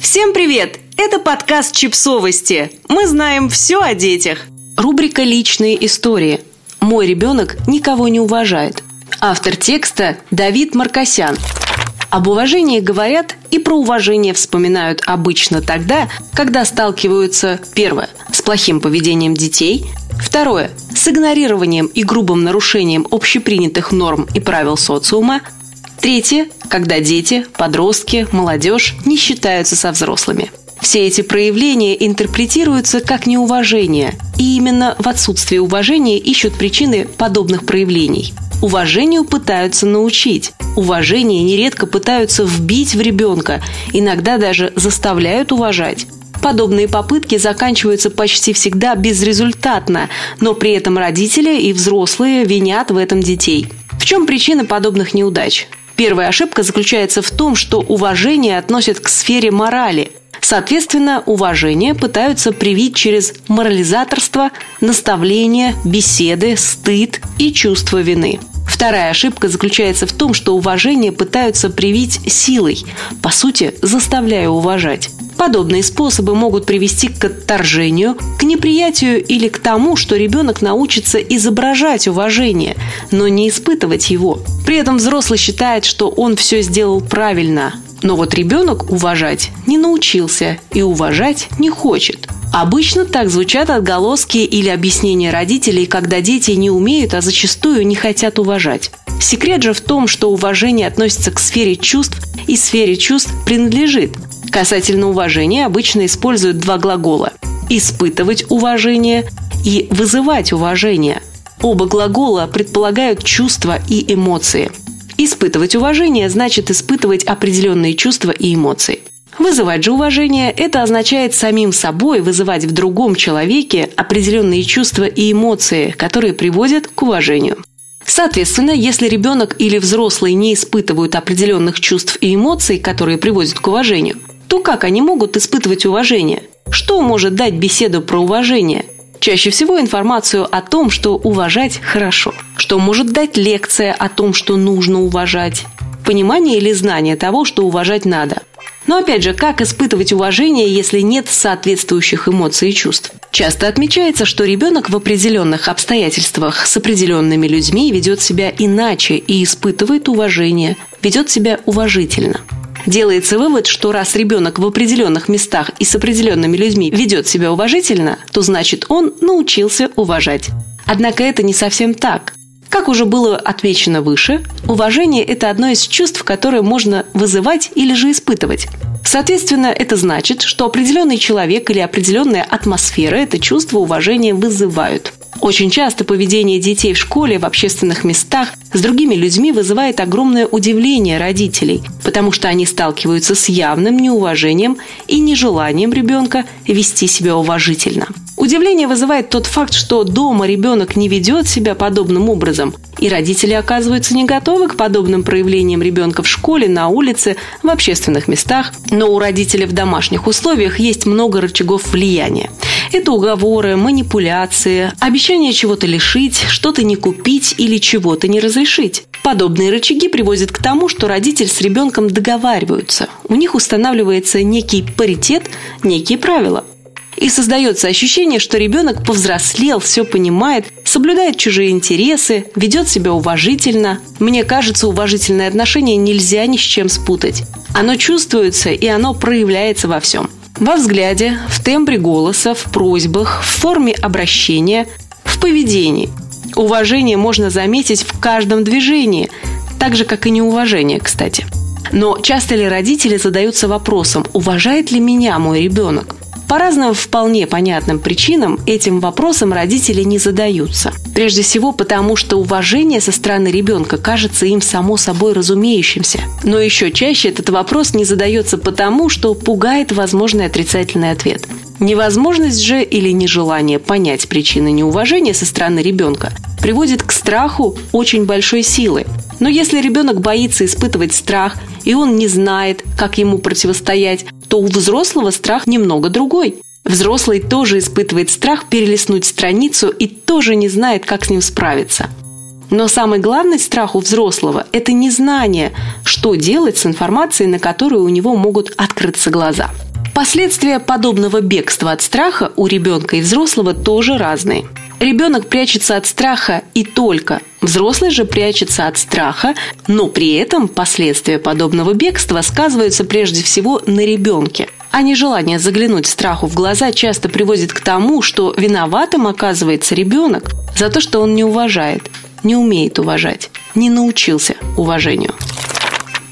Всем привет! Это подкаст «Чипсовости». Мы знаем все о детях. Рубрика «Личные истории». Мой ребенок никого не уважает. Автор текста Давид Маркосян. Об уважении говорят и про уважение вспоминают обычно тогда, когда сталкиваются, первое, с плохим поведением детей, второе, с игнорированием и грубым нарушением общепринятых норм и правил социума, третье, когда дети, подростки, молодежь не считаются со взрослыми. Все эти проявления интерпретируются как неуважение, и именно в отсутствии уважения ищут причины подобных проявлений. Уважению пытаются научить. Уважение нередко пытаются вбить в ребенка, иногда даже заставляют уважать. Подобные попытки заканчиваются почти всегда безрезультатно, но при этом родители и взрослые винят в этом детей. В чем причина подобных неудач? Первая ошибка заключается в том, что уважение относят к сфере морали. Соответственно, уважение пытаются привить через морализаторство, наставление, беседы, стыд и чувство вины. Вторая ошибка заключается в том, что уважение пытаются привить силой, по сути, заставляя уважать. Подобные способы могут привести к отторжению, к неприятию или к тому, что ребенок научится изображать уважение, но не испытывать его. При этом взрослый считает, что он все сделал правильно, но вот ребенок уважать не научился и уважать не хочет. Обычно так звучат отголоски или объяснения родителей, когда дети не умеют, а зачастую не хотят уважать. Секрет же в том, что уважение относится к сфере чувств и сфере чувств принадлежит. Касательно уважения обычно используют два глагола – испытывать уважение и вызывать уважение. Оба глагола предполагают чувства и эмоции. Испытывать уважение значит испытывать определенные чувства и эмоции. Вызывать же уважение – это означает самим собой вызывать в другом человеке определенные чувства и эмоции, которые приводят к уважению. Соответственно, если ребенок или взрослый не испытывают определенных чувств и эмоций, которые приводят к уважению, то как они могут испытывать уважение? Что может дать беседу про уважение? Чаще всего информацию о том, что уважать хорошо. Что может дать лекция о том, что нужно уважать. Понимание или знание того, что уважать надо. Но опять же, как испытывать уважение, если нет соответствующих эмоций и чувств? Часто отмечается, что ребенок в определенных обстоятельствах с определенными людьми ведет себя иначе и испытывает уважение, ведет себя уважительно. Делается вывод, что раз ребенок в определенных местах и с определенными людьми ведет себя уважительно, то значит он научился уважать. Однако это не совсем так. Как уже было отмечено выше, уважение – это одно из чувств, которое можно вызывать или же испытывать. Соответственно, это значит, что определенный человек или определенная атмосфера это чувство уважения вызывают. Очень часто поведение детей в школе, в общественных местах с другими людьми вызывает огромное удивление родителей, потому что они сталкиваются с явным неуважением и нежеланием ребенка вести себя уважительно. Удивление вызывает тот факт, что дома ребенок не ведет себя подобным образом, и родители оказываются не готовы к подобным проявлениям ребенка в школе, на улице, в общественных местах. Но у родителей в домашних условиях есть много рычагов влияния. Это уговоры, манипуляции, обещание чего-то лишить, что-то не купить или чего-то не разрешить. Подобные рычаги приводят к тому, что родитель с ребенком договариваются. У них устанавливается некий паритет, некие правила. И создается ощущение, что ребенок повзрослел, все понимает, соблюдает чужие интересы, ведет себя уважительно. Мне кажется, уважительное отношение нельзя ни с чем спутать. Оно чувствуется и оно проявляется во всем. Во взгляде, в тембре голоса, в просьбах, в форме обращения, в поведении. Уважение можно заметить в каждом движении, так же, как и неуважение, кстати. Но часто ли родители задаются вопросом, уважает ли меня мой ребенок? По разным вполне понятным причинам этим вопросом родители не задаются. Прежде всего потому, что уважение со стороны ребенка кажется им само собой разумеющимся. Но еще чаще этот вопрос не задается потому, что пугает возможный отрицательный ответ. Невозможность же или нежелание понять причины неуважения со стороны ребенка приводит к страху очень большой силы. Но если ребенок боится испытывать страх, и он не знает, как ему противостоять, то у взрослого страх немного другой. Взрослый тоже испытывает страх перелистнуть страницу и тоже не знает, как с ним справиться. Но самый главный страх у взрослого – это незнание, что делать с информацией, на которую у него могут открыться глаза. Последствия подобного бегства от страха у ребенка и взрослого тоже разные. Ребенок прячется от страха и только. Взрослый же прячется от страха, но при этом последствия подобного бегства сказываются прежде всего на ребенке. А нежелание заглянуть страху в глаза часто приводит к тому, что виноватым оказывается ребенок за то, что он не уважает, не умеет уважать, не научился уважению.